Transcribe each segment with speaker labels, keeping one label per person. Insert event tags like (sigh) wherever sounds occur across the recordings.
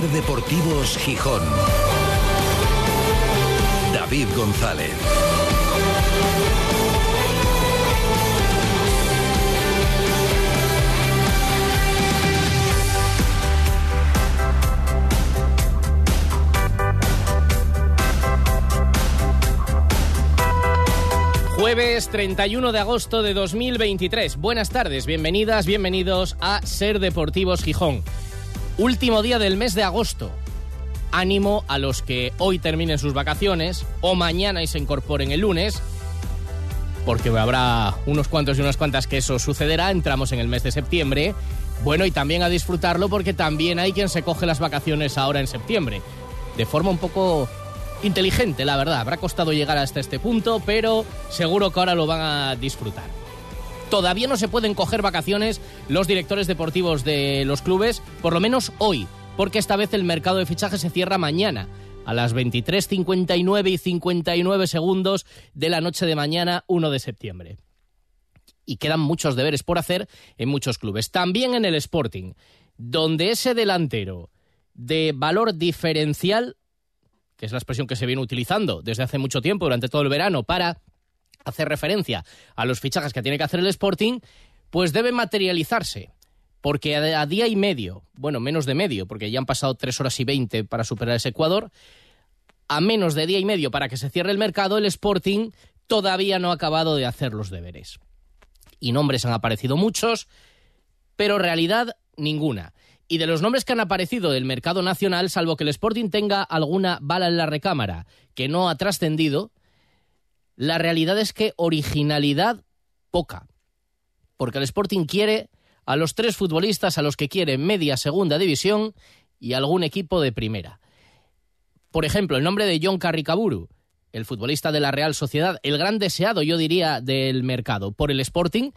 Speaker 1: Ser Deportivos Gijón. David González.
Speaker 2: Jueves 31 de agosto de 2023. Buenas tardes, bienvenidas, bienvenidos a Ser Deportivos Gijón. Último día del mes de agosto. Ánimo a los que hoy terminen sus vacaciones o mañana y se incorporen el lunes, porque habrá unos cuantos y unas cuantas que eso sucederá. Entramos en el mes de septiembre. Bueno, y también a disfrutarlo porque también hay quien se coge las vacaciones ahora en septiembre. De forma un poco inteligente, la verdad. Habrá costado llegar hasta este punto, pero seguro que ahora lo van a disfrutar. Todavía no se pueden coger vacaciones los directores deportivos de los clubes, por lo menos hoy, porque esta vez el mercado de fichajes se cierra mañana, a las 23.59 y 59 segundos de la noche de mañana, 1 de septiembre. Y quedan muchos deberes por hacer en muchos clubes. También en el Sporting, donde ese delantero de valor diferencial que es la expresión que se viene utilizando desde hace mucho tiempo, durante todo el verano, para hacer referencia a los fichajes que tiene que hacer el Sporting, pues debe materializarse. Porque a día y medio, bueno, menos de medio, porque ya han pasado tres horas y veinte para superar ese Ecuador, a menos de día y medio para que se cierre el mercado, el Sporting todavía no ha acabado de hacer los deberes. Y nombres han aparecido muchos, pero realidad ninguna. Y de los nombres que han aparecido del mercado nacional, salvo que el Sporting tenga alguna bala en la recámara que no ha trascendido, la realidad es que originalidad poca. Porque el Sporting quiere a los tres futbolistas a los que quiere media segunda división y algún equipo de primera. Por ejemplo, el nombre de John Carricaburu, el futbolista de la Real Sociedad, el gran deseado, yo diría, del mercado, por el Sporting,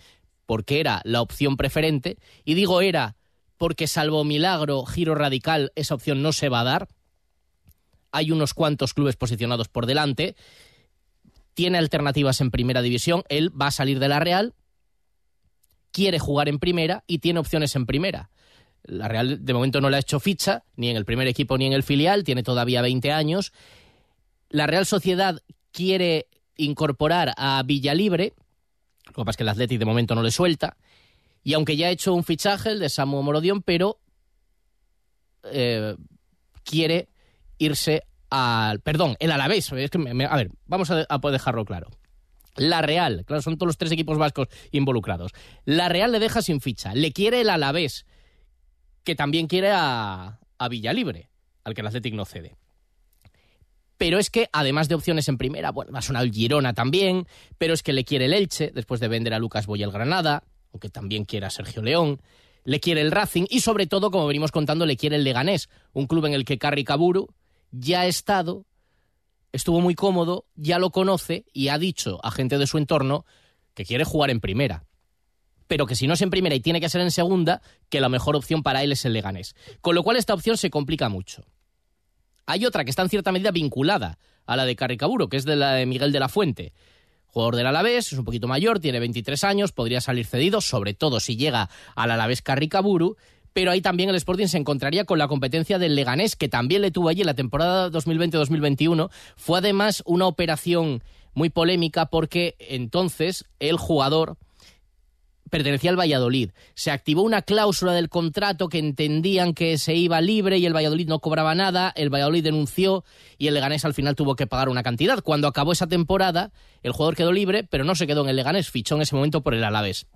Speaker 2: porque era la opción preferente, y digo era porque salvo milagro, giro radical, esa opción no se va a dar. Hay unos cuantos clubes posicionados por delante. Tiene alternativas en primera división. Él va a salir de la Real, quiere jugar en primera y tiene opciones en primera. La Real de momento no le ha hecho ficha, ni en el primer equipo ni en el filial, tiene todavía 20 años. La Real Sociedad quiere incorporar a Villalibre, lo que pasa es que el Athletic de momento no le suelta. Y aunque ya ha hecho un fichaje, el de Samu Morodión, pero eh, quiere irse al. Perdón, el Alavés. A ver, vamos a, a dejarlo claro. La Real, claro, son todos los tres equipos vascos involucrados. La Real le deja sin ficha. Le quiere el Alavés, que también quiere a, a Villalibre, al que el Athletic no cede. Pero es que, además de opciones en primera, bueno, va a sonar el Girona también, pero es que le quiere el Elche, después de vender a Lucas Boy el Granada aunque también quiere a Sergio León, le quiere el Racing y sobre todo, como venimos contando, le quiere el Leganés, un club en el que Carri Caburu ya ha estado, estuvo muy cómodo, ya lo conoce y ha dicho a gente de su entorno que quiere jugar en primera. Pero que si no es en primera y tiene que ser en segunda, que la mejor opción para él es el Leganés. Con lo cual esta opción se complica mucho. Hay otra que está en cierta medida vinculada a la de Carricaburo, que es de la de Miguel de la Fuente, Jugador del Alavés, es un poquito mayor, tiene 23 años, podría salir cedido, sobre todo si llega al Alavés Carricaburu, pero ahí también el Sporting se encontraría con la competencia del Leganés, que también le tuvo allí en la temporada 2020-2021. Fue además una operación muy polémica porque entonces el jugador pertenecía al Valladolid. Se activó una cláusula del contrato que entendían que se iba libre y el Valladolid no cobraba nada, el Valladolid denunció y el Leganés al final tuvo que pagar una cantidad. Cuando acabó esa temporada, el jugador quedó libre, pero no se quedó en el Leganés, fichó en ese momento por el Alavés.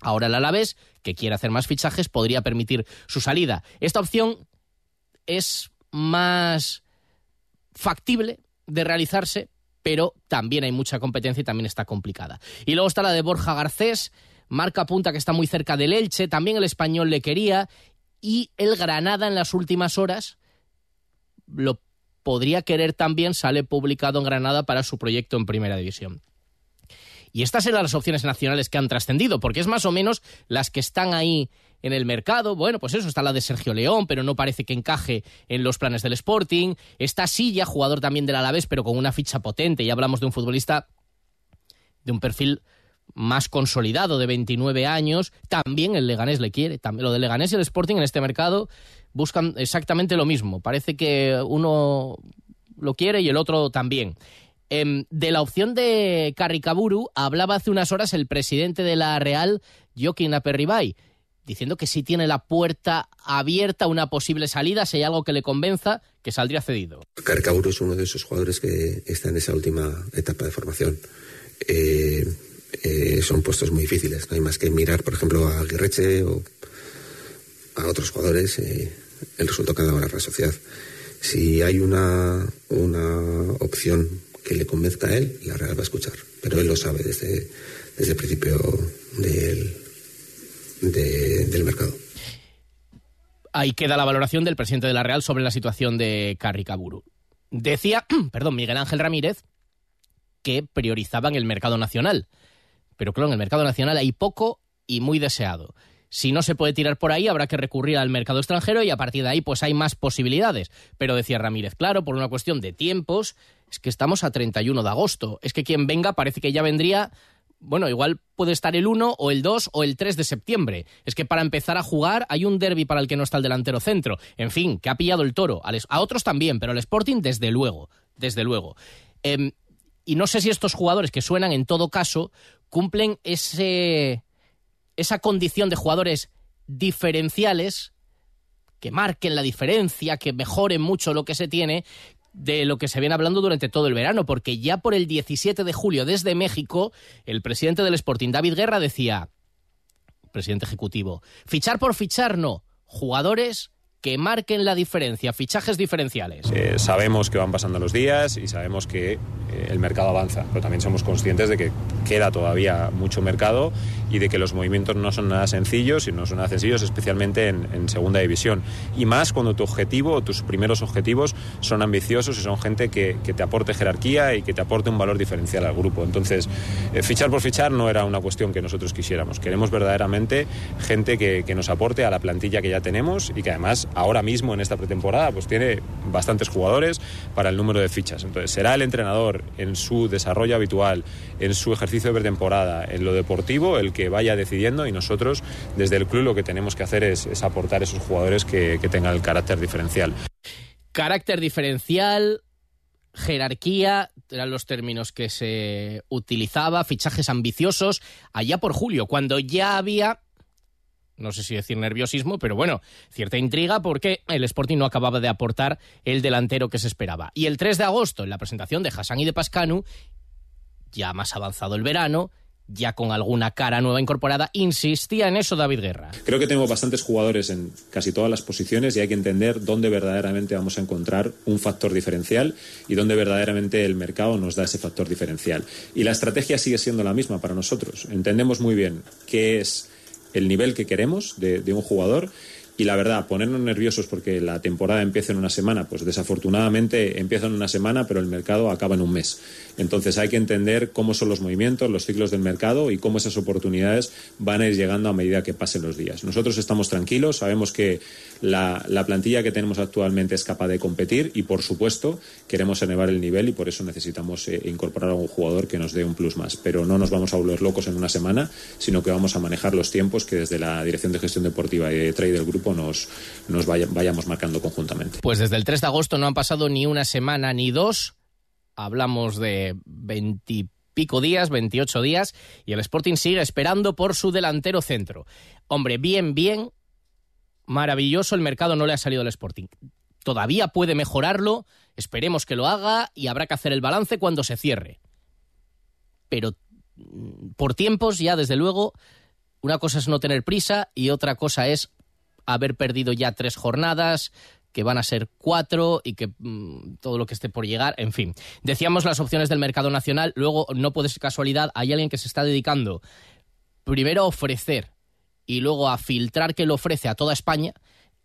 Speaker 2: Ahora el Alavés, que quiere hacer más fichajes, podría permitir su salida. Esta opción es más factible de realizarse, pero también hay mucha competencia y también está complicada. Y luego está la de Borja Garcés, marca punta que está muy cerca del Elche, también el español le quería y el Granada en las últimas horas lo podría querer también, sale publicado en Granada para su proyecto en Primera División. Y estas eran las opciones nacionales que han trascendido, porque es más o menos las que están ahí en el mercado. Bueno, pues eso, está la de Sergio León, pero no parece que encaje en los planes del Sporting. Está Silla, jugador también del Alavés, pero con una ficha potente. Y hablamos de un futbolista de un perfil más consolidado de 29 años, también el Leganés le quiere. También, lo del Leganés y el Sporting en este mercado buscan exactamente lo mismo. Parece que uno lo quiere y el otro también. Em, de la opción de Carricaburu hablaba hace unas horas el presidente de la Real, Joaquín Aperribay, diciendo que si tiene la puerta abierta una posible salida, si hay algo que le convenza, que saldría cedido.
Speaker 3: Carricaburu es uno de esos jugadores que está en esa última etapa de formación. Eh, eh, son puestos muy difíciles. No hay más que mirar, por ejemplo, a Guirreche o a otros jugadores. Eh, el resultado que ha dado la Sociedad. Si hay una, una opción que le convenzca a él, la Real va a escuchar. Pero él lo sabe desde, desde el principio del, del mercado.
Speaker 2: Ahí queda la valoración del presidente de la Real sobre la situación de Carricaburu. Decía, (clears throat) perdón, Miguel Ángel Ramírez, que priorizaban el mercado nacional. Pero claro, en el mercado nacional hay poco y muy deseado. Si no se puede tirar por ahí, habrá que recurrir al mercado extranjero y a partir de ahí pues hay más posibilidades. Pero decía Ramírez, claro, por una cuestión de tiempos, es que estamos a 31 de agosto. Es que quien venga parece que ya vendría, bueno, igual puede estar el 1 o el 2 o el 3 de septiembre. Es que para empezar a jugar hay un derby para el que no está el delantero centro. En fin, que ha pillado el toro. A otros también, pero al Sporting desde luego, desde luego. Em, y no sé si estos jugadores que suenan en todo caso cumplen ese esa condición de jugadores diferenciales que marquen la diferencia, que mejoren mucho lo que se tiene de lo que se viene hablando durante todo el verano, porque ya por el 17 de julio desde México, el presidente del Sporting, David Guerra, decía, presidente ejecutivo, fichar por fichar no, jugadores que marquen la diferencia, fichajes diferenciales.
Speaker 4: Eh, sabemos que van pasando los días y sabemos que eh, el mercado avanza, pero también somos conscientes de que queda todavía mucho mercado y de que los movimientos no son nada sencillos y no son nada sencillos, especialmente en, segunda división. Y más cuando tu objetivo o tus primeros objetivos son ambiciosos y son gente que, te aporte jerarquía y que te aporte un valor diferencial al grupo. Entonces, eh, fichar por fichar no era una cuestión que nosotros quisiéramos. Queremos verdaderamente gente que, que nos aporte a la plantilla que ya tenemos y que además ahora mismo en esta pretemporada pues tiene bastantes jugadores para el número de fichas. Entonces será el entrenador en su desarrollo habitual, en su ejercicio de pretemporada, en lo deportivo, el que vaya decidiendo y nosotros desde el club lo que tenemos que hacer es, aportar esos jugadores que, que tengan el carácter diferencial.
Speaker 2: Carácter diferencial, jerarquía, eran los términos que se utilizaba, fichajes ambiciosos, allá por julio, cuando ya había no sé si decir nerviosismo, pero bueno, cierta intriga porque el Sporting no acababa de aportar el delantero que se esperaba. Y el 3 de agosto, en la presentación de Hassan y de Pascanu, ya más avanzado el verano, ya con alguna cara nueva incorporada, insistía en eso David Guerra.
Speaker 4: Creo que tenemos bastantes jugadores en casi todas las posiciones y hay que entender dónde verdaderamente vamos a encontrar un factor diferencial y dónde verdaderamente el mercado nos da ese factor diferencial. Y la estrategia sigue siendo la misma para nosotros. Entendemos muy bien qué es el nivel que queremos de, un jugador y la verdad, ponernos nerviosos porque la temporada empieza en una semana, pues desafortunadamente empieza en una semana, pero el mercado acaba en un mes. Entonces hay que entender cómo son los movimientos, los ciclos del mercado y cómo esas oportunidades van a ir llegando a medida que pasen los días. Nosotros estamos tranquilos, sabemos que la, plantilla que tenemos actualmente es capaz de competir y, por supuesto, queremos elevar el nivel y por eso necesitamos eh, incorporar a un jugador que nos dé un plus más. Pero no nos vamos a volver locos en una semana, sino que vamos a manejar los tiempos que desde la Dirección de Gestión Deportiva y de Trade del grupo nos, nos vayamos marcando conjuntamente.
Speaker 2: Pues desde el 3 de agosto no han pasado ni una semana ni dos. Hablamos de veintipico días, 28 días, y el Sporting sigue esperando por su delantero centro. Hombre, bien, bien, maravilloso, el mercado no le ha salido al Sporting. Todavía puede mejorarlo, esperemos que lo haga y habrá que hacer el balance cuando se cierre. Pero mm, por tiempos ya, desde luego, una cosa es no tener prisa y otra cosa es haber perdido ya tres jornadas, que van a ser cuatro y que mm, todo lo que esté por llegar, en fin. Decíamos las opciones del mercado nacional, luego no puede ser casualidad, hay alguien que se está dedicando primero a ofrecer y luego a filtrar que lo ofrece a toda España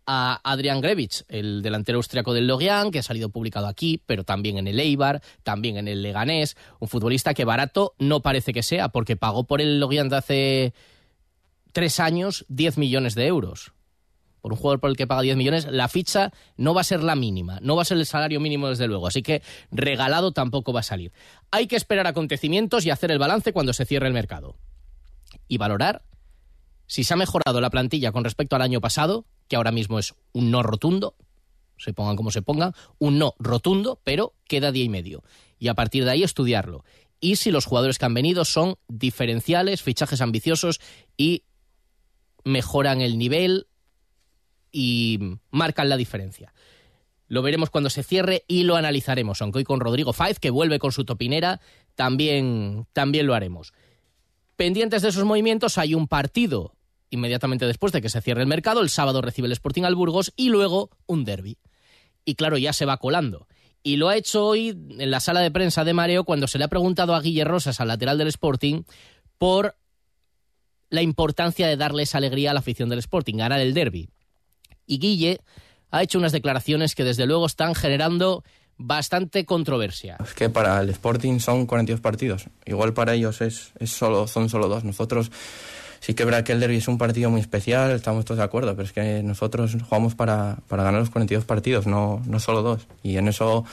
Speaker 2: a Adrian Grevich, el delantero austriaco del Lorient, que ha salido publicado aquí, pero también en el Eibar, también en el Leganés, un futbolista que barato no parece que sea, porque pagó por el Lorient hace tres años 10 millones de euros por un jugador por el que paga 10 millones, la ficha no va a ser la mínima, no va a ser el salario mínimo desde luego, así que regalado tampoco va a salir. Hay que esperar acontecimientos y hacer el balance cuando se cierre el mercado. Y valorar si se ha mejorado la plantilla con respecto al año pasado, que ahora mismo es un no rotundo, se pongan como se pongan, un no rotundo, pero queda día y medio. Y a partir de ahí estudiarlo. Y si los jugadores que han venido son diferenciales, fichajes ambiciosos y mejoran el nivel y marcan la diferencia. Lo veremos cuando se cierre y lo analizaremos. Aunque hoy con Rodrigo Faiz, que vuelve con su topinera, también, también lo haremos. Pendientes de esos movimientos hay un partido inmediatamente después de que se cierre el mercado. El sábado recibe el Sporting al Burgos y luego un derby. Y claro, ya se va colando. Y lo ha hecho hoy en la sala de prensa de Mareo cuando se le ha preguntado a Guille Rosas, al lateral del Sporting, por la importancia de darle esa alegría a la afición del Sporting, ganar el derby. Y Guille ha hecho unas declaraciones que desde luego están generando bastante controversia.
Speaker 5: Es que para el Sporting son 42 partidos. Igual para ellos es, es solo, son solo dos. Nosotros sí que verá que el derby es un partido muy especial, estamos todos de acuerdo, pero es que nosotros jugamos para, para ganar los 42 partidos, no, no solo dos. Y en eso,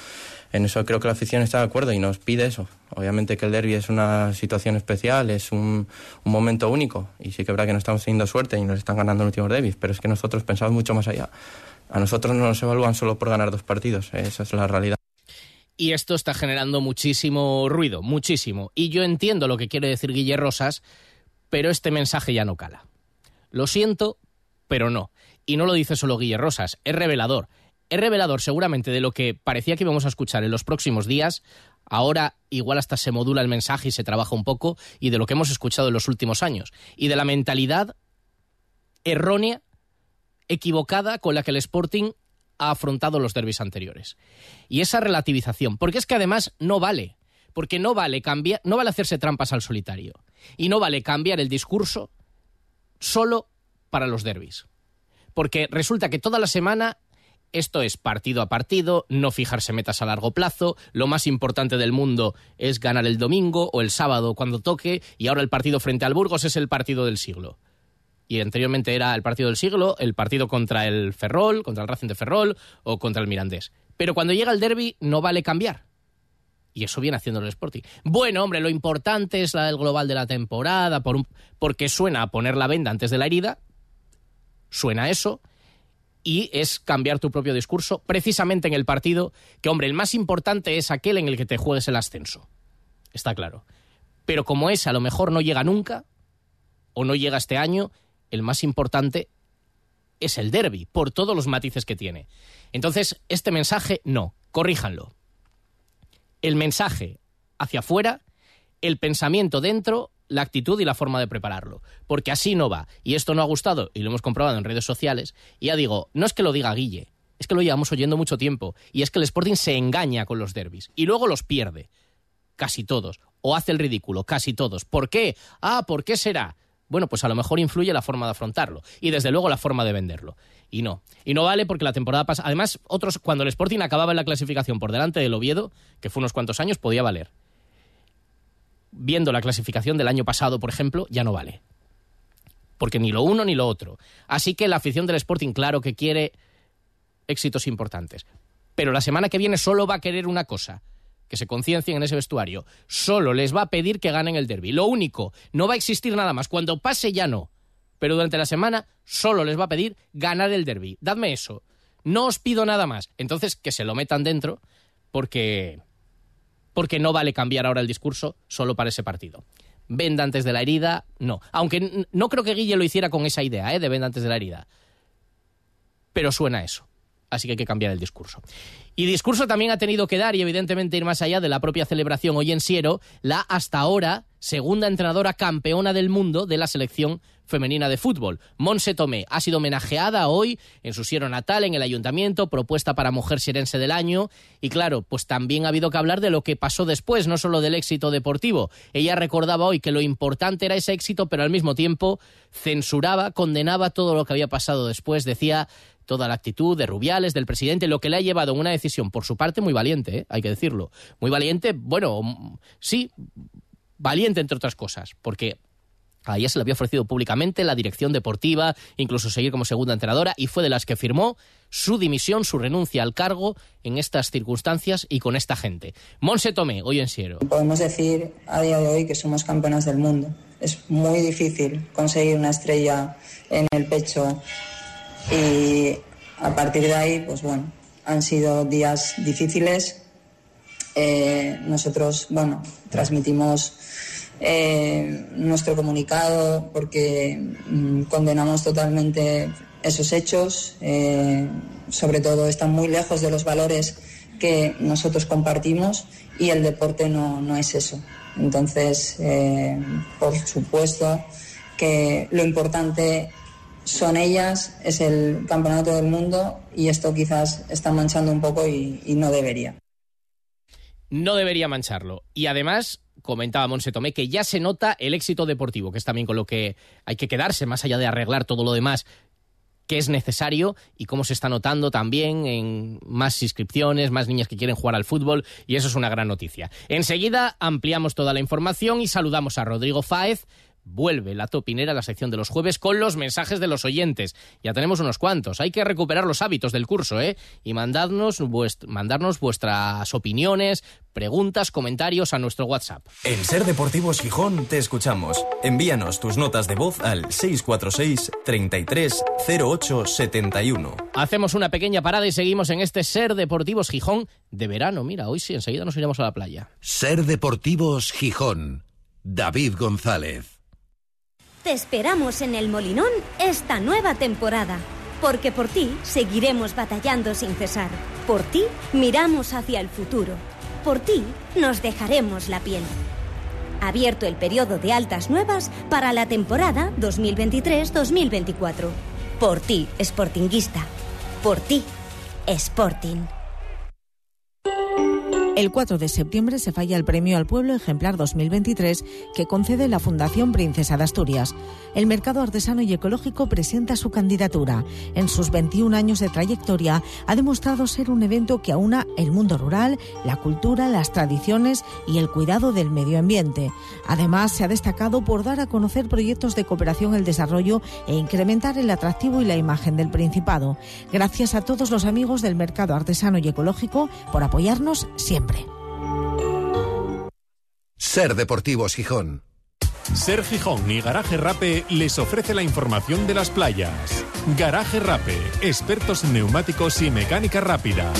Speaker 5: en eso creo que la afición está de acuerdo y nos pide eso. Obviamente que el derby es una situación especial, es un, momento único. Y sí que verá que no estamos teniendo suerte y nos están ganando los últimos derbis, pero es que nosotros pensamos mucho más allá. A nosotros no nos evalúan solo por ganar dos partidos, esa es la realidad.
Speaker 2: Y esto está generando muchísimo ruido, muchísimo. Y yo entiendo lo que quiere decir Guille Rosas, pero este mensaje ya no cala. Lo siento, pero no. Y no lo dice solo Guille Rosas, es revelador. Es revelador seguramente de lo que parecía que íbamos a escuchar en los próximos días. Ahora igual hasta se modula el mensaje y se trabaja un poco, y de lo que hemos escuchado en los últimos años. Y de la mentalidad errónea equivocada con la que el Sporting ha afrontado los derbis anteriores. Y esa relativización, porque es que además no vale, porque no vale cambiar, no vale hacerse trampas al solitario y no vale cambiar el discurso solo para los derbis. Porque resulta que toda la semana esto es partido a partido, no fijarse metas a largo plazo, lo más importante del mundo es ganar el domingo o el sábado cuando toque y ahora el partido frente al Burgos es el partido del siglo y anteriormente era el partido del siglo, el partido contra el Ferrol, contra el Racing de Ferrol o contra el Mirandés. Pero cuando llega el derby no vale cambiar. Y eso viene haciendo el Sporting. Bueno, hombre, lo importante es la del global de la temporada, por porque suena a poner la venda antes de la herida, suena eso, y es cambiar tu propio discurso precisamente en el partido, que hombre, el más importante es aquel en el que te juegues el ascenso. Está claro. Pero como ese a lo mejor no llega nunca, o no llega este año, el más importante es el derby, por todos los matices que tiene. Entonces, este mensaje no, corríjanlo. El mensaje hacia afuera, el pensamiento dentro, la actitud y la forma de prepararlo. Porque así no va. Y esto no ha gustado, y lo hemos comprobado en redes sociales. Y ya digo, no es que lo diga Guille, es que lo llevamos oyendo mucho tiempo. Y es que el Sporting se engaña con los derbis. Y luego los pierde. Casi todos. O hace el ridículo, casi todos. ¿Por qué? Ah, ¿por qué será? bueno, pues a lo mejor influye la forma de afrontarlo y desde luego la forma de venderlo. Y no. Y no vale porque la temporada pasada, además, otros, cuando el Sporting acababa en la clasificación por delante del Oviedo, que fue unos cuantos años, podía valer. Viendo la clasificación del año pasado, por ejemplo, ya no vale. Porque ni lo uno ni lo otro. Así que la afición del Sporting, claro que quiere éxitos importantes. Pero la semana que viene solo va a querer una cosa, que se conciencien en ese vestuario, solo les va a pedir que ganen el derby. Lo único, no va a existir nada más. Cuando pase ya no. Pero durante la semana solo les va a pedir ganar el derby. Dadme eso. No os pido nada más. Entonces que se lo metan dentro porque porque no vale cambiar ahora el discurso solo para ese partido. Venda antes de la herida, no. Aunque no creo que Guille lo hiciera con esa idea, ¿eh? de venda antes de la herida. Pero suena eso así que hay que cambiar el discurso. Y discurso también ha tenido que dar, y evidentemente ir más allá de la propia celebración hoy en Siero, la hasta ahora segunda entrenadora campeona del mundo de la selección femenina de fútbol. Monse Tomé ha sido homenajeada hoy en su siero natal, en el ayuntamiento, propuesta para Mujer Sierense del Año. Y claro, pues también ha habido que hablar de lo que pasó después, no solo del éxito deportivo. Ella recordaba hoy que lo importante era ese éxito, pero al mismo tiempo censuraba, condenaba todo lo que había pasado después. Decía toda la actitud de Rubiales, del presidente, lo que le ha llevado a una decisión, por su parte, muy valiente, ¿eh? hay que decirlo. Muy valiente, bueno, sí, valiente entre otras cosas, porque a ella se le había ofrecido públicamente la dirección deportiva, incluso seguir como segunda entrenadora, y fue de las que firmó su dimisión, su renuncia al cargo en estas circunstancias y con esta gente. Monse Tomé, hoy en Siero.
Speaker 6: Podemos decir a día de hoy que somos campeonas del mundo. Es muy difícil conseguir una estrella en el pecho Y a partir de ahí, pues bueno, han sido días difíciles. Eh, nosotros, bueno, transmitimos eh, nuestro comunicado porque mm, condenamos totalmente esos hechos. Eh, sobre todo están muy lejos de los valores que nosotros compartimos y el deporte no, no es eso. Entonces, por supuesto que lo importante son ellas, es el campeonato del mundo y esto quizás está manchando un poco y, no debería.
Speaker 2: No debería mancharlo. Y además, comentaba Monse Tomé, que ya se nota el éxito deportivo, que es también con lo que hay que quedarse, más allá de arreglar todo lo demás que es necesario y cómo se está notando también en más inscripciones, más niñas que quieren jugar al fútbol y eso es una gran noticia. Enseguida ampliamos toda la información y saludamos a Rodrigo Fáez, Vuelve la topinera a la sección de los jueves con los mensajes de los oyentes. Ya tenemos unos cuantos. Hay que recuperar los hábitos del curso, ¿eh? Y mandarnos, mandarnos vuestras opiniones, preguntas, comentarios a nuestro WhatsApp.
Speaker 7: En Ser Deportivos Gijón te escuchamos. Envíanos tus notas de voz al 646 33 08 71.
Speaker 2: Hacemos una pequeña parada y seguimos en este Ser Deportivos Gijón de verano. Mira, hoy sí, enseguida nos iremos a la playa.
Speaker 1: Ser Deportivos Gijón. David González.
Speaker 8: Te esperamos en el Molinón esta nueva temporada, porque por ti seguiremos batallando sin cesar. Por ti miramos hacia el futuro. Por ti nos dejaremos la piel. Abierto el periodo de altas nuevas para la temporada 2023-2024. Por ti, Sportinguista. Por ti, Sporting.
Speaker 9: El 4 de septiembre se falla el Premio al Pueblo Ejemplar 2023 que concede la Fundación Princesa de Asturias. El mercado artesano y ecológico presenta su candidatura. En sus 21 años de trayectoria ha demostrado ser un evento que aúna el mundo rural, la cultura, las tradiciones y el cuidado del medio ambiente. Además, se ha destacado por dar a conocer proyectos de cooperación, el desarrollo e incrementar el atractivo y la imagen del Principado. Gracias a todos los amigos del mercado artesano y ecológico por apoyarnos siempre.
Speaker 1: Ser Deportivos Gijón.
Speaker 10: Ser Gijón y Garaje Rape les ofrece la información de las playas. Garaje Rape, expertos en neumáticos y mecánica rápida.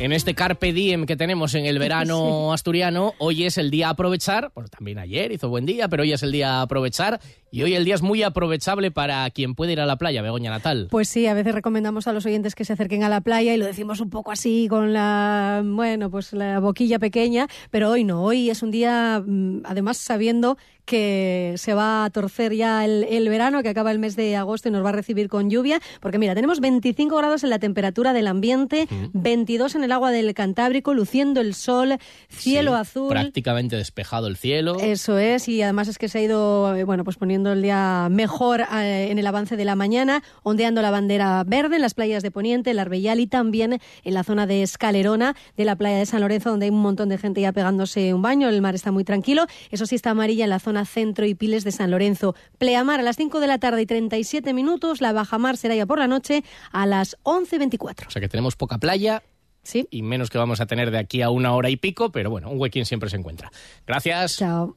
Speaker 2: En este carpe diem que tenemos en el verano (laughs) asturiano, hoy es el día a aprovechar, bueno, también ayer hizo buen día, pero hoy es el día a aprovechar y hoy el día es muy aprovechable para quien puede ir a la playa, Begoña Natal.
Speaker 11: Pues sí, a veces recomendamos a los oyentes que se acerquen a la playa y lo decimos un poco así con la, bueno, pues la boquilla pequeña, pero hoy no, hoy es un día, mm, además sabiendo que se va a torcer ya el, verano, que acaba el mes de agosto y nos va a recibir con lluvia, porque mira, tenemos 25 grados en la temperatura del ambiente, 22 en el agua del Cantábrico, luciendo el sol, cielo azul.
Speaker 2: Prácticamente despejado el cielo.
Speaker 11: Eso es, y además es que se ha ido, eh, bueno, pues poniendo el día mejor eh, en el avance de la mañana, ondeando la bandera verde en las playas de Poniente, el Arbellal y también en la zona de Escalerona de la playa de San Lorenzo, donde hay un montón de gente ya pegándose un baño, el mar está muy tranquilo. Eso sí está amarilla en la zona centro y Piles de San Lorenzo. Pleamar a las 5 de la tarde y 37 minutos, la bajamar será ya por la noche a las 11.24.
Speaker 2: O sea que tenemos poca playa,
Speaker 11: Sí.
Speaker 2: Y menos que vamos a tener de aquí a una hora y pico, pero bueno, un huequín siempre se encuentra. Gracias.
Speaker 11: Chao.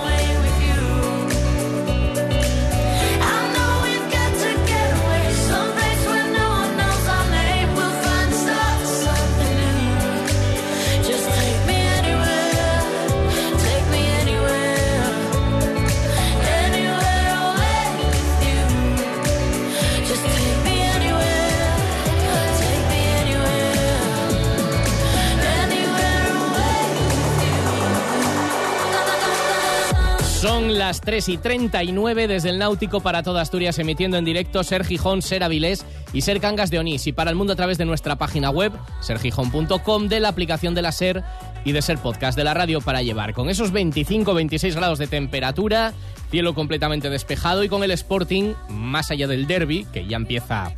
Speaker 2: Las 3 y 39 desde el Náutico para toda Asturias, emitiendo en directo Ser Gijón, Ser Avilés y Ser Cangas de Onís. Y para el mundo a través de nuestra página web, sergijón.com, de la aplicación de la Ser y de Ser Podcast de la radio para llevar. Con esos 25-26 grados de temperatura, cielo completamente despejado y con el Sporting, más allá del derby, que ya empieza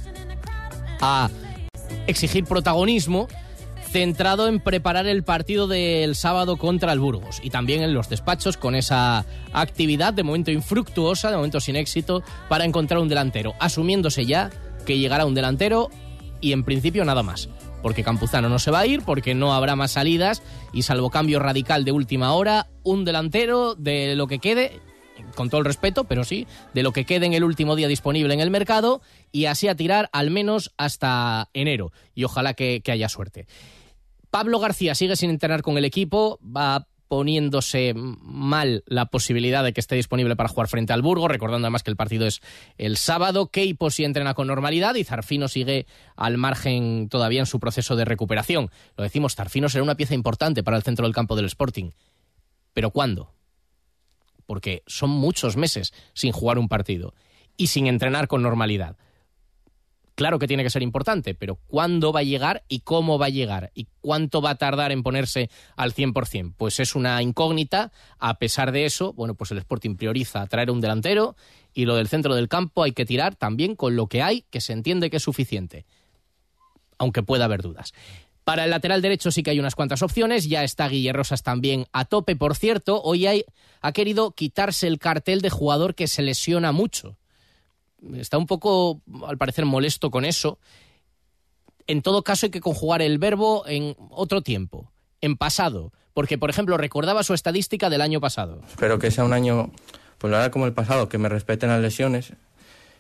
Speaker 2: a exigir protagonismo centrado en preparar el partido del sábado contra el Burgos y también en los despachos con esa actividad de momento infructuosa, de momento sin éxito, para encontrar un delantero, asumiéndose ya que llegará un delantero y en principio nada más. Porque Campuzano no se va a ir, porque no habrá más salidas y salvo cambio radical de última hora, un delantero de lo que quede, con todo el respeto, pero sí, de lo que quede en el último día disponible en el mercado y así a tirar al menos hasta enero. Y ojalá que, que haya suerte. Pablo García sigue sin entrenar con el equipo, va poniéndose mal la posibilidad de que esté disponible para jugar frente al Burgo, recordando además que el partido es el sábado. Keipo sí entrena con normalidad y Zarfino sigue al margen todavía en su proceso de recuperación. Lo decimos, Zarfino será una pieza importante para el centro del campo del Sporting. ¿Pero cuándo? Porque son muchos meses sin jugar un partido y sin entrenar con normalidad. Claro que tiene que ser importante, pero ¿cuándo va a llegar y cómo va a llegar? ¿Y cuánto va a tardar en ponerse al 100%? Pues es una incógnita. A pesar de eso, bueno, pues el Sporting prioriza traer un delantero y lo del centro del campo hay que tirar también con lo que hay, que se entiende que es suficiente, aunque pueda haber dudas. Para el lateral derecho sí que hay unas cuantas opciones. Ya está Guille Rosas también a tope. Por cierto, hoy ha querido quitarse el cartel de jugador que se lesiona mucho está un poco, al parecer, molesto con eso. En todo caso, hay que conjugar el verbo en otro tiempo, en pasado. Porque, por ejemplo, recordaba su estadística del año pasado.
Speaker 5: Espero que sea un año, pues la como el pasado, que me respeten las lesiones.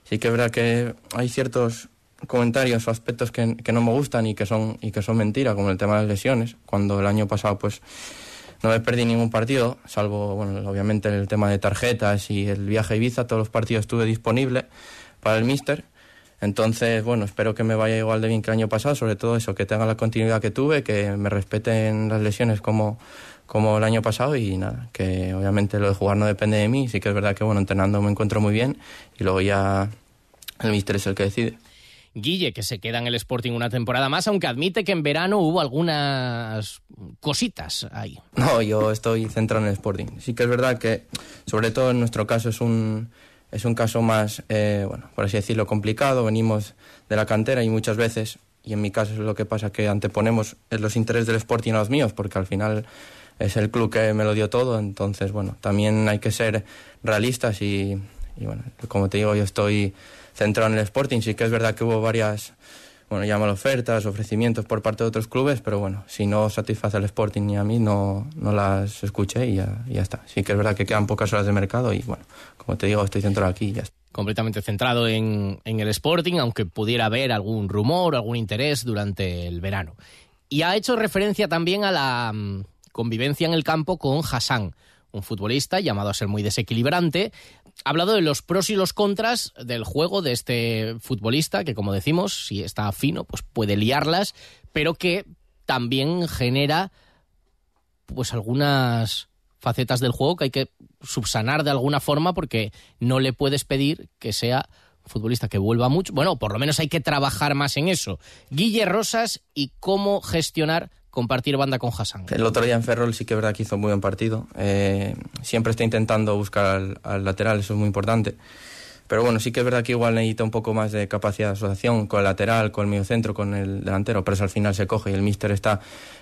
Speaker 5: Sí que es verdad que hay ciertos comentarios o aspectos que, que no me gustan y que son y que son mentira, como el tema de las lesiones. Cuando el año pasado, pues no me perdí ningún partido, salvo, bueno, obviamente el tema de tarjetas y el viaje a Ibiza, todos los partidos estuve disponible para el Mister. Entonces, bueno, espero que me vaya igual de bien que el año pasado, sobre todo eso, que tenga la continuidad que tuve, que me respeten las lesiones como, como el año pasado y nada, que obviamente lo de jugar no depende de mí, sí que es verdad que bueno, entrenando me encuentro muy bien y luego ya el Mister es el que decide.
Speaker 2: Guille, que se queda en el Sporting una temporada más, aunque admite que en verano hubo algunas cositas ahí.
Speaker 5: No, yo estoy centrado en el Sporting. Sí que es verdad que, sobre todo en nuestro caso, es un, es un caso más, eh, bueno, por así decirlo, complicado. Venimos de la cantera y muchas veces, y en mi caso es lo que pasa, que anteponemos los intereses del Sporting a los míos, porque al final es el club que me lo dio todo. Entonces, bueno, también hay que ser realistas y, y bueno, como te digo, yo estoy centrado en el Sporting. Sí que es verdad que hubo varias, bueno, llaman ofertas, ofrecimientos por parte de otros clubes, pero bueno, si no satisface al Sporting ni a mí, no, no las escuché y ya, ya está. Sí que es verdad que quedan pocas horas de mercado y bueno, como te digo, estoy centrado aquí y ya está
Speaker 2: completamente centrado en, en, el Sporting, aunque pudiera haber algún rumor, algún interés durante el verano. Y ha hecho referencia también a la um, convivencia en el campo con Hassan, un futbolista llamado a ser muy desequilibrante, ha hablado de los pros y los contras del juego de este futbolista, que como decimos, si está fino, pues puede liarlas, pero que también genera pues algunas facetas del juego que hay que subsanar de alguna forma porque no le puedes pedir que sea un futbolista que vuelva mucho. Bueno, por lo menos hay que trabajar más en eso. Guille Rosas y cómo gestionar compartir banda con Hassan.
Speaker 5: El otro día en Ferrol sí que es verdad que hizo muy buen partido. Eh, siempre está intentando buscar al, lateral, eso es muy importante. Pero bueno, sí que es verdad que igual necesita un poco más de capacidad de asociación con el lateral, con el medio centro, con el delantero, pero eso al final se coge y el míster está,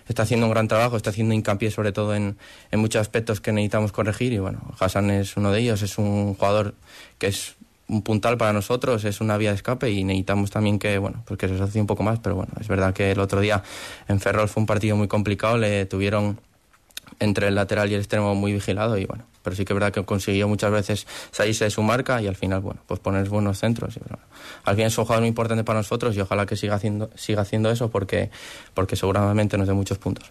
Speaker 5: está haciendo un gran trabajo, está haciendo hincapié sobre todo en, en muchos aspectos que necesitamos corregir y bueno, Hassan es uno de ellos, es un jugador que es un puntal para nosotros, es una vía de escape y necesitamos también que, bueno, pues se asocie un poco más, pero bueno, es verdad que el otro día en Ferrol fue un partido muy complicado, le tuvieron entre el lateral y el extremo muy vigilado y bueno, pero sí que es verdad que consiguió muchas veces salirse de su marca y al final, bueno, pues poner buenos centros. Y, al final es un jugador muy importante para nosotros y ojalá que siga haciendo, siga haciendo eso porque, porque seguramente nos dé muchos puntos.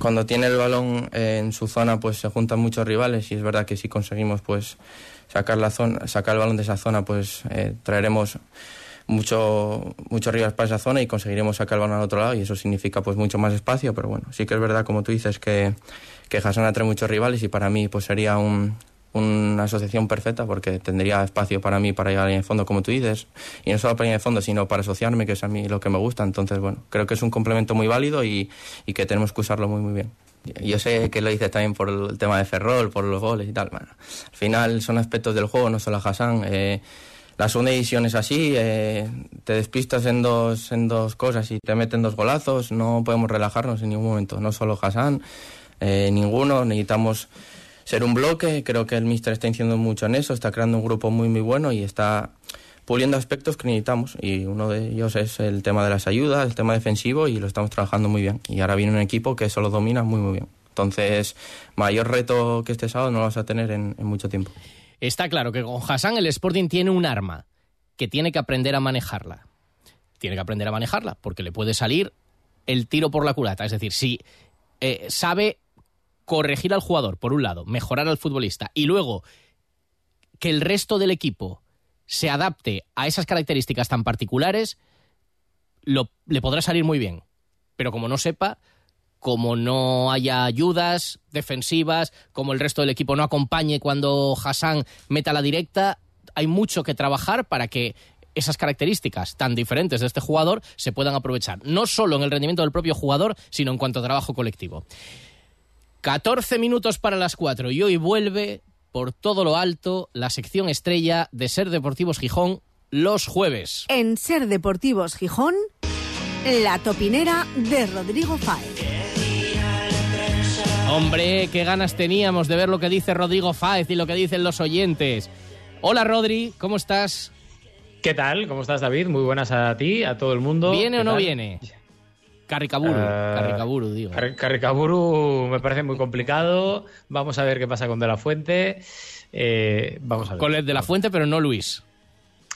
Speaker 5: Cuando tiene el balón en su zona, pues se juntan muchos rivales y es verdad que si conseguimos, pues sacar, la zona, sacar el balón de esa zona, pues eh, traeremos mucho, mucho rivales para esa zona y conseguiremos sacar el balón al otro lado y eso significa pues mucho más espacio, pero bueno, sí que es verdad, como tú dices, que, que Hassan trae muchos rivales y para mí pues sería un, una asociación perfecta porque tendría espacio para mí para llegar en el fondo, como tú dices, y no solo para ir en fondo, sino para asociarme, que es a mí lo que me gusta. Entonces, bueno, creo que es un complemento muy válido y que tenemos que usarlo muy, muy bien. Yo sé que lo dices también por el tema de Ferrol, por los goles y tal. Bueno, al final son aspectos del juego, no solo Hassan. Eh, la segunda división es así, eh, te despistas en dos, en dos cosas y te meten dos golazos, no podemos relajarnos en ningún momento, no solo Hassan, eh, ninguno, necesitamos ser un bloque, creo que el míster está incidiendo mucho en eso, está creando un grupo muy muy bueno y está puliendo aspectos que necesitamos y uno de ellos es el tema de las ayudas, el tema defensivo y lo estamos trabajando muy bien y ahora viene un equipo que eso lo domina muy muy bien. Entonces, mayor reto que este sábado no lo vas a tener en, en mucho tiempo.
Speaker 2: Está claro que con Hassan el Sporting tiene un arma que tiene que aprender a manejarla. Tiene que aprender a manejarla porque le puede salir el tiro por la culata. Es decir, si eh, sabe corregir al jugador, por un lado, mejorar al futbolista y luego que el resto del equipo se adapte a esas características tan particulares, lo, le podrá salir muy bien. Pero como no sepa, como no haya ayudas defensivas, como el resto del equipo no acompañe cuando Hassan meta la directa, hay mucho que trabajar para que esas características tan diferentes de este jugador se puedan aprovechar, no solo en el rendimiento del propio jugador, sino en cuanto a trabajo colectivo. 14 minutos para las 4 y hoy vuelve por todo lo alto la sección estrella de Ser Deportivos Gijón los jueves.
Speaker 9: En Ser Deportivos Gijón, la topinera de Rodrigo Fáez.
Speaker 2: Hombre, qué ganas teníamos de ver lo que dice Rodrigo Fáez y lo que dicen los oyentes. Hola Rodri, ¿cómo estás?
Speaker 12: ¿Qué tal? ¿Cómo estás, David? Muy buenas a ti, a todo el mundo.
Speaker 2: ¿Viene o no
Speaker 12: tal?
Speaker 2: viene? (laughs) Carricaburu,
Speaker 12: Uh,
Speaker 2: Carricaburu, digo.
Speaker 12: Car Carricaburu me parece muy complicado. Vamos a ver qué pasa con De La Fuente. Eh, vamos a ver.
Speaker 2: Con el de la Fuente, pero no Luis.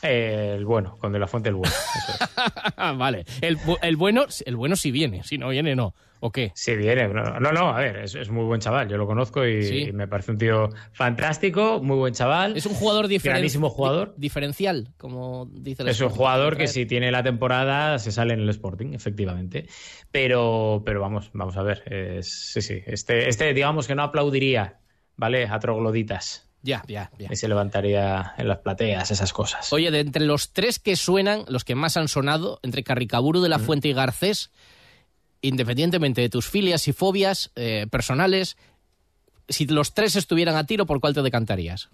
Speaker 12: Eh, el bueno, con De La Fuente el bueno. eso es. (laughs)
Speaker 2: vale. El, el bueno, el bueno sí viene, si no viene, no. ¿O qué?
Speaker 12: Sí, viene. No, no, no, a ver, es, es muy buen chaval. Yo lo conozco y,
Speaker 2: Sí.
Speaker 12: y me parece un tío fantástico, muy buen chaval.
Speaker 2: Es un jugador diferen-
Speaker 12: Granísimo jugador.
Speaker 2: di- diferencial, como dice el
Speaker 12: Es un jugador que si tiene la temporada se sale en el Sporting, efectivamente. Pero, pero vamos, vamos a ver. sí, sí. Este, este, digamos que no aplaudiría, ¿vale? A trogloditas.
Speaker 2: Ya, ya, ya.
Speaker 12: Y se levantaría en las plateas, esas cosas.
Speaker 2: Oye, de entre los tres que suenan, los que más han sonado, entre Carricaburu, De la Fuente y Garcés, independientemente de tus filias y fobias eh, personales, si los tres estuvieran a tiro, ¿por cuál te decantarías?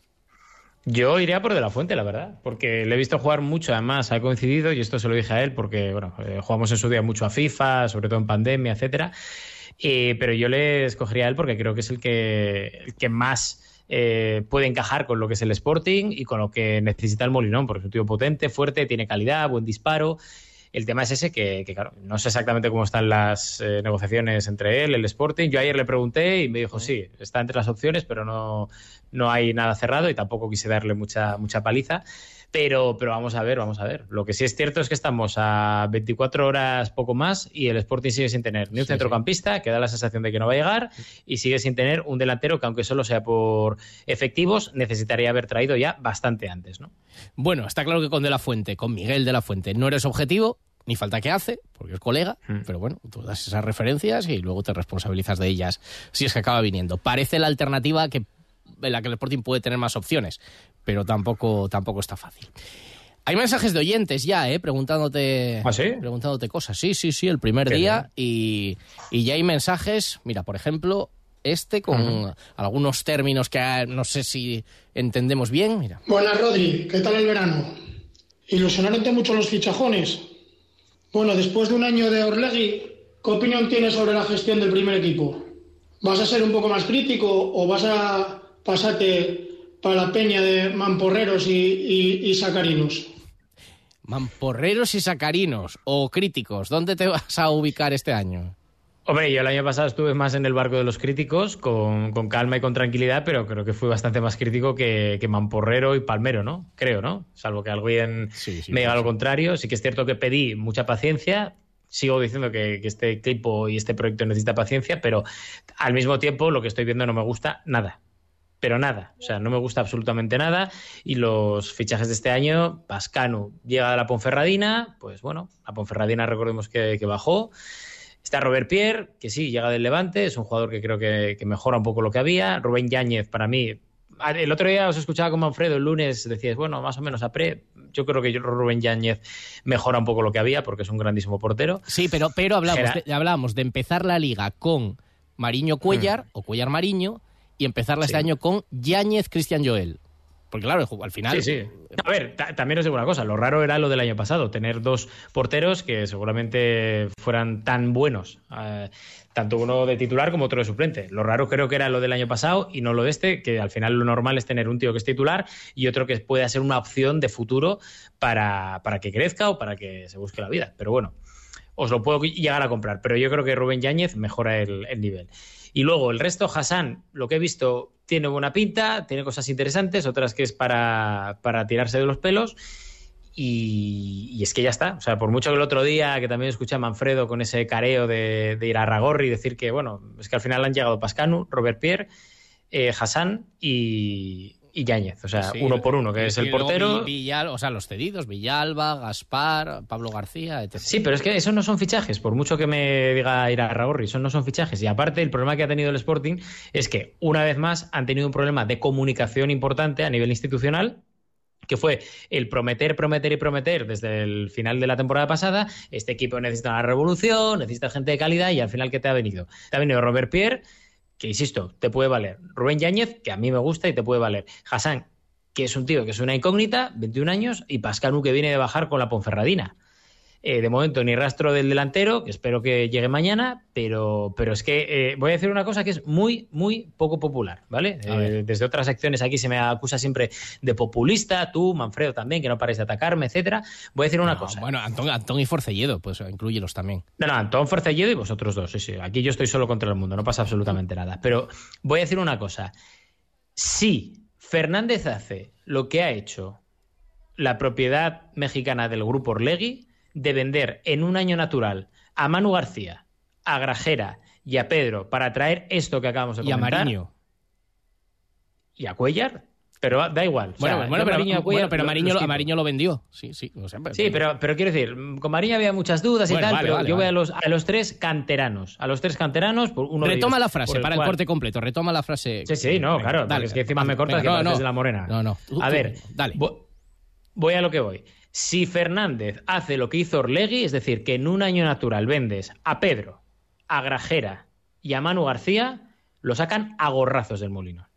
Speaker 12: Yo iría por De La Fuente, la verdad, porque le he visto jugar mucho, además ha coincidido, y esto se lo dije a él, porque bueno, eh, jugamos en su día mucho a FIFA, sobre todo en pandemia, etcétera. Eh, pero yo le escogería a él porque creo que es el que, más eh, puede encajar con lo que es el Sporting y con lo que necesita el Molinón, porque es un tío potente, fuerte, tiene calidad, buen disparo. El tema es ese que, que, claro, no sé exactamente cómo están las eh, negociaciones entre él, el Sporting. Yo ayer le pregunté y me dijo, sí, está entre las opciones, pero no, no hay nada cerrado y tampoco quise darle mucha, mucha paliza. Pero, pero vamos a ver, vamos a ver. Lo que sí es cierto es que estamos a 24 horas poco más y el Sporting sigue sin tener ni un
Speaker 2: Sí,
Speaker 12: centrocampista, que da la sensación de que no va a llegar, y sigue sin tener un delantero que, aunque solo sea por efectivos, necesitaría haber traído ya bastante antes, ¿no?
Speaker 2: Bueno, está claro que con De la Fuente, con Miguel De la Fuente, no eres objetivo, ni falta que hace, porque es colega,
Speaker 12: Mm.
Speaker 2: pero bueno, tú das esas referencias y luego te responsabilizas de ellas si es que acaba viniendo. Parece la alternativa que, en la que el Sporting puede tener más opciones, pero tampoco, tampoco está fácil. Hay mensajes de oyentes ya, ¿eh? Preguntándote,
Speaker 12: ¿Ah, sí?
Speaker 2: preguntándote cosas. Sí, sí, sí, el primer
Speaker 12: Qué
Speaker 2: día. Y, y ya hay mensajes, mira, por ejemplo, este con algunos términos que ah, no sé si entendemos bien. Mira.
Speaker 13: Buenas, Rodri. ¿Qué tal el verano? ¿Ilusionándote mucho los fichajones? Bueno, después de un año de Orlegui, ¿qué opinión tienes sobre la gestión del primer equipo? ¿Vas a ser un poco más crítico o vas a pasarte para la peña de mamporreros y, y- y sacarinos?
Speaker 2: Mamporreros y sacarinos o críticos, ¿dónde te vas a ubicar este año?
Speaker 12: Hombre, yo el año pasado estuve más en el barco de los críticos, con, con calma y con tranquilidad, pero creo que fui bastante más crítico que, que Mamporrero y Palmero, ¿no? Creo, ¿no? Salvo que alguien
Speaker 2: Sí, sí,
Speaker 12: me diga
Speaker 2: sí,
Speaker 12: lo contrario. Sí que es cierto que pedí mucha paciencia. Sigo diciendo que, que este equipo y este proyecto necesita paciencia, pero al mismo tiempo lo que estoy viendo no me gusta nada. Pero nada, o sea, no me gusta absolutamente nada. Y los fichajes de este año, Pascanu llega a la Ponferradina, pues bueno, la Ponferradina recordemos que, que bajó. Está Robert Pierre, que sí, llega del Levante, es un jugador que creo que, que mejora un poco lo que había. Rubén Yáñez, para mí, el otro día os escuchaba con Manfredo, el lunes decías, bueno, más o menos a pre. Yo creo que Rubén Yáñez mejora un poco lo que había porque es un grandísimo portero.
Speaker 2: Sí, pero, pero hablamos, de, hablamos de empezar la liga con Mariño Cuellar o Cuellar Mariño y empezarla este año con Yáñez Cristian Joel. Porque claro, al final...
Speaker 12: Sí, sí. A ver, también os digo una cosa, lo raro era lo del año pasado, tener dos porteros que seguramente fueran tan buenos, eh, tanto uno de titular como otro de suplente. Lo raro creo que era lo del año pasado y no lo de este, que al final lo normal es tener un tío que es titular y otro que pueda ser una opción de futuro para, para que crezca o para que se busque la vida. Pero bueno, os lo puedo llegar a comprar, pero yo creo que Rubén Yáñez mejora el, el nivel. Y luego el resto, Hassan, lo que he visto, tiene buena pinta, tiene cosas interesantes, otras que es para, para tirarse de los pelos. Y, es que ya está. O sea, por mucho que el otro día, que también escuché a Manfredo con ese careo de, ir a Ragorri y decir que, bueno, es que al final han llegado Pascanu, Robert Pierre, eh, Hassan y, y Yáñez, o sea, uno por uno, que es el portero.
Speaker 2: Villal, o sea, los cedidos, Villalba, Gaspar, Pablo García, etc.
Speaker 12: Sí, pero es que esos no son fichajes, por mucho que me diga ir a Raúl, esos no son fichajes. Y aparte, el problema que ha tenido el Sporting es que, una vez más, han tenido un problema de comunicación importante a nivel institucional, que fue el prometer, prometer y prometer desde el final de la temporada pasada, este equipo necesita una revolución, necesita gente de calidad y al final, ¿qué te ha venido? Te ha venido Robert Pierre, que insisto, te puede valer. Rubén Yáñez, que a mí me gusta y te puede valer. Hassan, que es un tío que es una incógnita, 21 años, y Pascanu, que viene de bajar con la Ponferradina. Eh, de momento ni rastro del delantero, que espero que llegue mañana, pero, pero es que eh, voy a decir una cosa que es muy, muy poco popular, ¿vale? Eh, desde otras secciones aquí se me acusa siempre de populista, tú, Manfredo también, que no pares de atacarme, etcétera. Voy a decir una cosa.
Speaker 2: Bueno, Antón, Antón y Forcelledo, pues incluyelos también.
Speaker 12: No, no, Antón Forcelledo y vosotros dos, sí, sí. Aquí yo estoy solo contra el mundo, no pasa absolutamente nada. Pero voy a decir una cosa. Si Fernández hace lo que ha hecho la propiedad mexicana del grupo Orlegui, de vender en un año natural a Manu García, a Grajera y a Pedro para traer esto que acabamos de comentar.
Speaker 2: Y a Mariño.
Speaker 12: Y a Cuellar. Pero da igual.
Speaker 2: Bueno, pero, a Mariño, lo, vendió. Sí, sí.
Speaker 12: sí, pero, pero quiero decir, con Mariño había muchas dudas y tal, pero yo voy a los, a los tres canteranos. A los tres canteranos. Uno
Speaker 2: retoma la frase para el, corte completo. Retoma la frase.
Speaker 12: Sí, sí, no, claro. es que encima me cortas que no, de la morena.
Speaker 2: No, no.
Speaker 12: a ver,
Speaker 2: dale.
Speaker 12: Voy a lo que voy. Si Fernández hace lo que hizo Orlegui, es decir, que en un año natural vendes a Pedro, a Grajera y a Manu García, lo sacan a gorrazos del molino.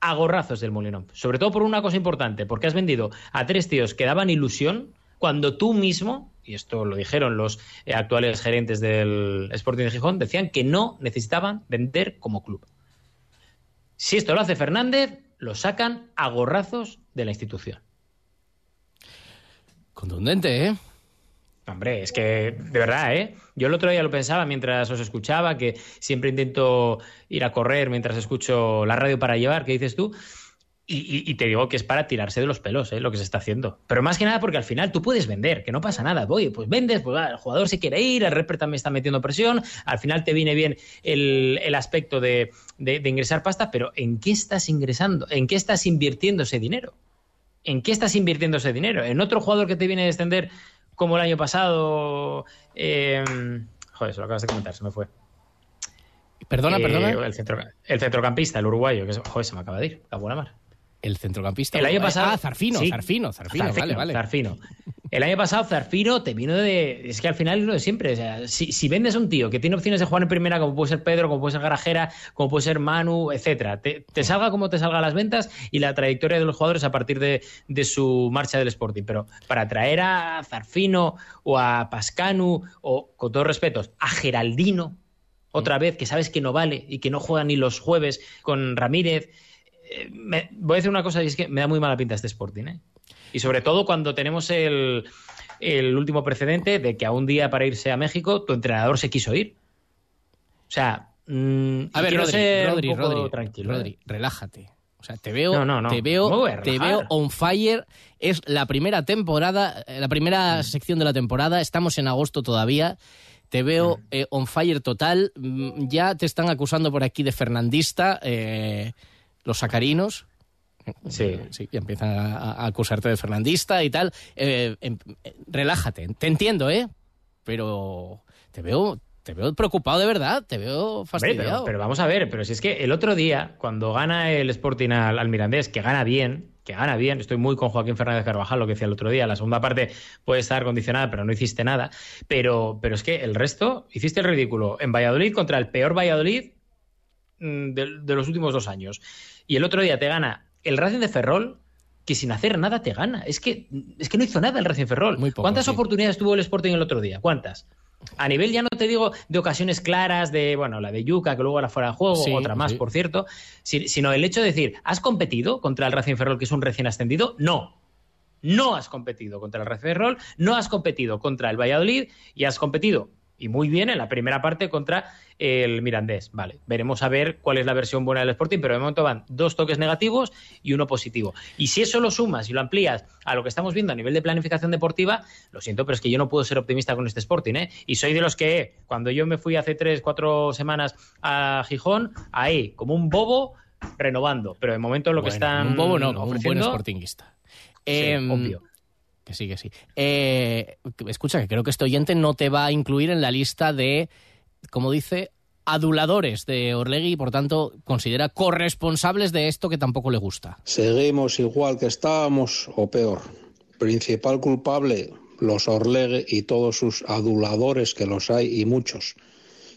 Speaker 12: A gorrazos del molino. Sobre todo por una cosa importante, porque has vendido a tres tíos que daban ilusión cuando tú mismo, y esto lo dijeron los eh, actuales gerentes del Sporting de Gijón, decían que no necesitaban vender como club. Si esto lo hace Fernández, lo sacan a gorrazos de la institución.
Speaker 2: Contundente, ¿eh?
Speaker 12: Hombre, es que de verdad, ¿eh? Yo el otro día lo pensaba mientras os escuchaba, que siempre intento ir a correr mientras escucho la radio para llevar, ¿qué dices tú? Y, te digo que es para tirarse de los pelos, ¿eh? Lo que se está haciendo. Pero más que nada porque al final tú puedes vender, que no pasa nada. Oye, pues vendes, pues el jugador se quiere ir, el repre también está metiendo presión, al final te viene bien el, aspecto de ingresar pasta, pero ¿en qué estás ingresando? ¿En qué estás invirtiendo ese dinero? ¿En qué estás invirtiendo ese dinero? ¿En otro jugador que te viene a descender como el año pasado? Eh, joder, se lo acabas de comentar, se me fue.
Speaker 2: Perdona,
Speaker 12: eh,
Speaker 2: perdona.
Speaker 12: El, centrocampista, el uruguayo, que joder, se me acaba de ir, la buena mar.
Speaker 2: El centrocampista.
Speaker 12: El año pasado.
Speaker 2: Ah, Zarfino, Zarfino, Zarfino, vale, vale.
Speaker 12: Zarfino. El año pasado Zarfino te vino de... Es que al final es lo de siempre. O sea, si, vendes a un tío que tiene opciones de jugar en primera, como puede ser Pedro, como puede ser Garajera, como puede ser Manu, etcétera, te, salga como te salga las ventas y la trayectoria de los jugadores a partir de, su marcha del Sporting. Pero para traer a Zarfino o a Pascanu o, con todos respetos, a Geraldino, otra vez, que sabes que no vale y que no juega ni los jueves con Ramírez... Eh, voy a decir una cosa y es que me da muy mala pinta este Sporting, ¿eh? Y sobre todo cuando tenemos el, último precedente de que a un día para irse a México tu entrenador se quiso ir. O sea, mm,
Speaker 2: a ver, Rodri, Rodri, tranquilo. Rodri, ¿eh? relájate. O sea, te veo, te veo, te veo on fire. Es la primera temporada, eh, la primera sección de la temporada. Estamos en agosto todavía. Te veo mm. eh, on fire total. Mm, ya te están acusando por aquí de fernandista los sacarinos.
Speaker 12: Sí.
Speaker 2: sí, y empiezan a, acusarte de fernandista y tal. Eh, em, relájate, te entiendo, ¿eh? Pero te veo, te veo preocupado de verdad, te veo fastidiado.
Speaker 12: pero, vamos a ver, pero si es que el otro día, cuando gana el Sporting al, Mirandés, que gana bien, que gana bien, estoy muy con Joaquín Fernández Carvajal, lo que decía el otro día, la segunda parte puede estar condicionada, pero no hiciste nada, pero, pero es que el resto, hiciste el ridículo en Valladolid contra el peor Valladolid mm, de los últimos dos años. Y el otro día te gana el Racing de Ferrol que sin hacer nada te gana. Es que, es que no hizo nada el Racing Ferrol. ¿Cuántas oportunidades tuvo el Sporting el otro día? ¿Cuántas? A nivel ya no te digo de ocasiones claras, de, bueno, la de Yuca, que luego era fuera de juego, otra más, por cierto, sino el hecho de decir, ¿has competido contra el Racing Ferrol, que es un recién ascendido? No. No has competido contra el Racing Ferrol, no has competido contra el Valladolid y has competido y muy bien en la primera parte contra el Mirandés. Vale, veremos a ver cuál es la versión buena del Sporting, pero de momento van dos toques negativos y uno positivo. Y si eso lo sumas y lo amplías a lo que estamos viendo a nivel de planificación deportiva, lo siento, pero es que yo no puedo ser optimista con este Sporting, ¿eh? Y soy de los que, cuando yo me fui hace tres, cuatro semanas a Gijón, ahí, como un bobo, renovando. Pero de momento lo que están.
Speaker 2: Un bobo no, un buen sportingista. Em, obvio. Que sí, que sí. Eh, escucha, que creo que este oyente no te va a incluir en la lista de, como dice, aduladores de Orlegui y por tanto considera corresponsables de esto que tampoco le gusta.
Speaker 14: Seguimos igual que estábamos o peor. Principal culpable, los Orlegui y todos sus aduladores, que los hay y muchos.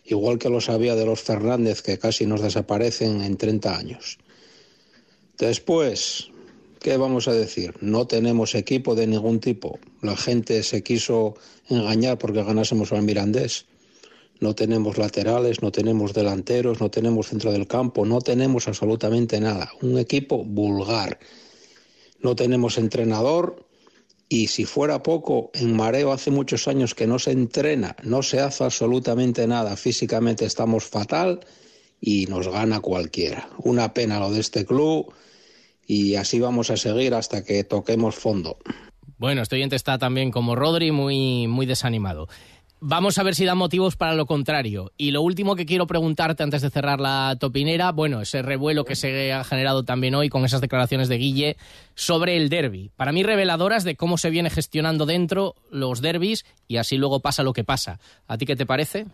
Speaker 14: Igual que los había de los Fernández, que casi nos desaparecen en 30 años. Después, ¿Qué vamos a decir? No tenemos equipo de ningún tipo. La gente se quiso engañar porque ganásemos al Mirandés. No tenemos laterales, no tenemos delanteros, no tenemos centro del campo, no tenemos absolutamente nada. Un equipo vulgar. No tenemos entrenador y si fuera poco, en Mareo hace muchos años que no se entrena, no se hace absolutamente nada. Físicamente estamos fatal y nos gana cualquiera. Una pena lo de este club y así vamos a seguir hasta que toquemos fondo.
Speaker 2: Bueno, este oyente está también como Rodri muy, muy desanimado. Vamos a ver si da motivos para lo contrario. Y lo último que quiero preguntarte antes de cerrar la topinera, bueno, ese revuelo que se ha generado también hoy con esas declaraciones de Guille sobre el derby. Para mí reveladoras de cómo se viene gestionando dentro los derbis y así luego pasa lo que pasa. ¿A ti qué te parece?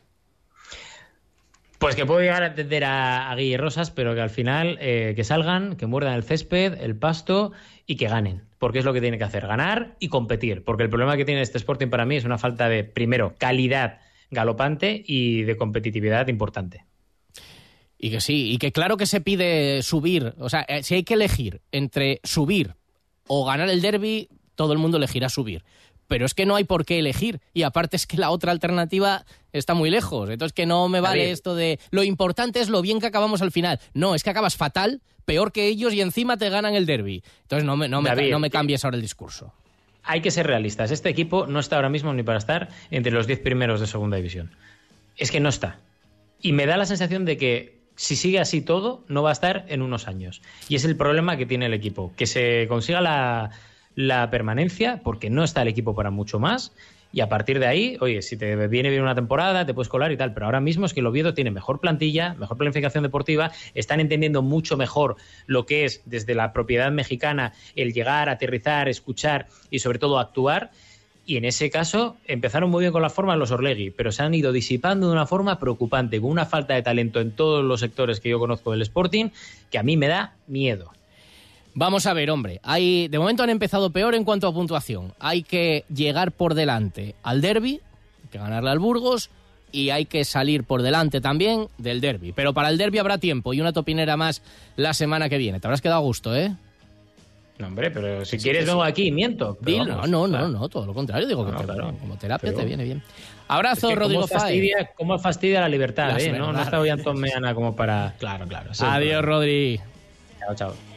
Speaker 12: Pues que puedo llegar a entender a, a Rosas, pero que al final eh, que salgan, que muerdan el césped, el pasto y que ganen. Porque es lo que tiene que hacer, ganar y competir. Porque el problema que tiene este Sporting para mí es una falta de, primero, calidad galopante y de competitividad importante.
Speaker 2: Y que sí, y que claro que se pide subir. O sea, eh, si hay que elegir entre subir o ganar el derby, todo el mundo elegirá subir pero es que no hay por qué elegir. Y aparte es que la otra alternativa está muy lejos. Entonces que no me vale esto de lo importante es lo bien que acabamos al final. No, es que acabas fatal, peor que ellos y encima te ganan el derby. Entonces no me, no me, no me cambies ahora el discurso.
Speaker 12: Hay que ser realistas. Este equipo no está ahora mismo ni para estar entre los 10 primeros de segunda división. Es que no está. Y me da la sensación de que si sigue así todo, no va a estar en unos años. Y es el problema que tiene el equipo. Que se consiga la, la permanencia, porque no está el equipo para mucho más. Y a partir de ahí, oye, si te viene bien una temporada, te puedes colar y tal. Pero ahora mismo es que el Oviedo tiene mejor plantilla, mejor planificación deportiva, están entendiendo mucho mejor lo que es desde la propiedad mexicana el llegar, aterrizar, escuchar y sobre todo actuar. Y en ese caso empezaron muy bien con la forma los Orlegui, pero se han ido disipando de una forma preocupante, con una falta de talento en todos los sectores que yo conozco del Sporting, que a mí me da miedo.
Speaker 2: Vamos a ver, hombre. Hay, de momento han empezado peor en cuanto a puntuación. Hay que llegar por delante al derby, hay que ganarle al Burgos y hay que salir por delante también del derby. Pero para el derby habrá tiempo y una topinera más la semana que viene. Te habrás quedado a gusto, ¿eh?
Speaker 12: No, hombre, pero si quieres vengo aquí, miento.
Speaker 2: no, no, no, no, todo lo contrario. Digo que como terapia te viene bien. Abrazo, Rodrigo
Speaker 12: cómo fastidia, cómo fastidia la libertad, ¿eh? No, no está hoy Antón Meana como para...
Speaker 2: Claro, claro. Adiós, Rodri.
Speaker 12: Chao, chao.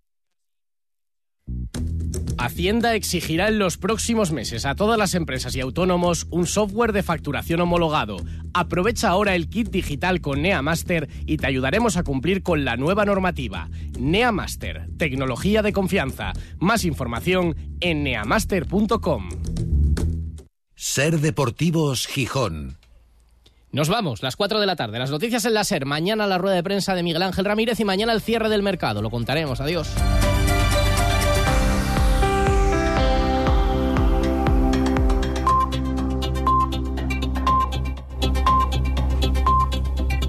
Speaker 2: Hacienda exigirá en los próximos meses a todas las empresas y autónomos un software de facturación homologado. Aprovecha ahora el kit digital con NeaMaster y te ayudaremos a cumplir con la nueva normativa. NeaMaster, tecnología de confianza. Más información en neamaster.com.
Speaker 1: Ser Deportivos Gijón.
Speaker 2: Nos vamos, las 4 de la tarde. Las noticias en la SER. Mañana la rueda de prensa de Miguel Ángel Ramírez y mañana el cierre del mercado. Lo contaremos. Adiós.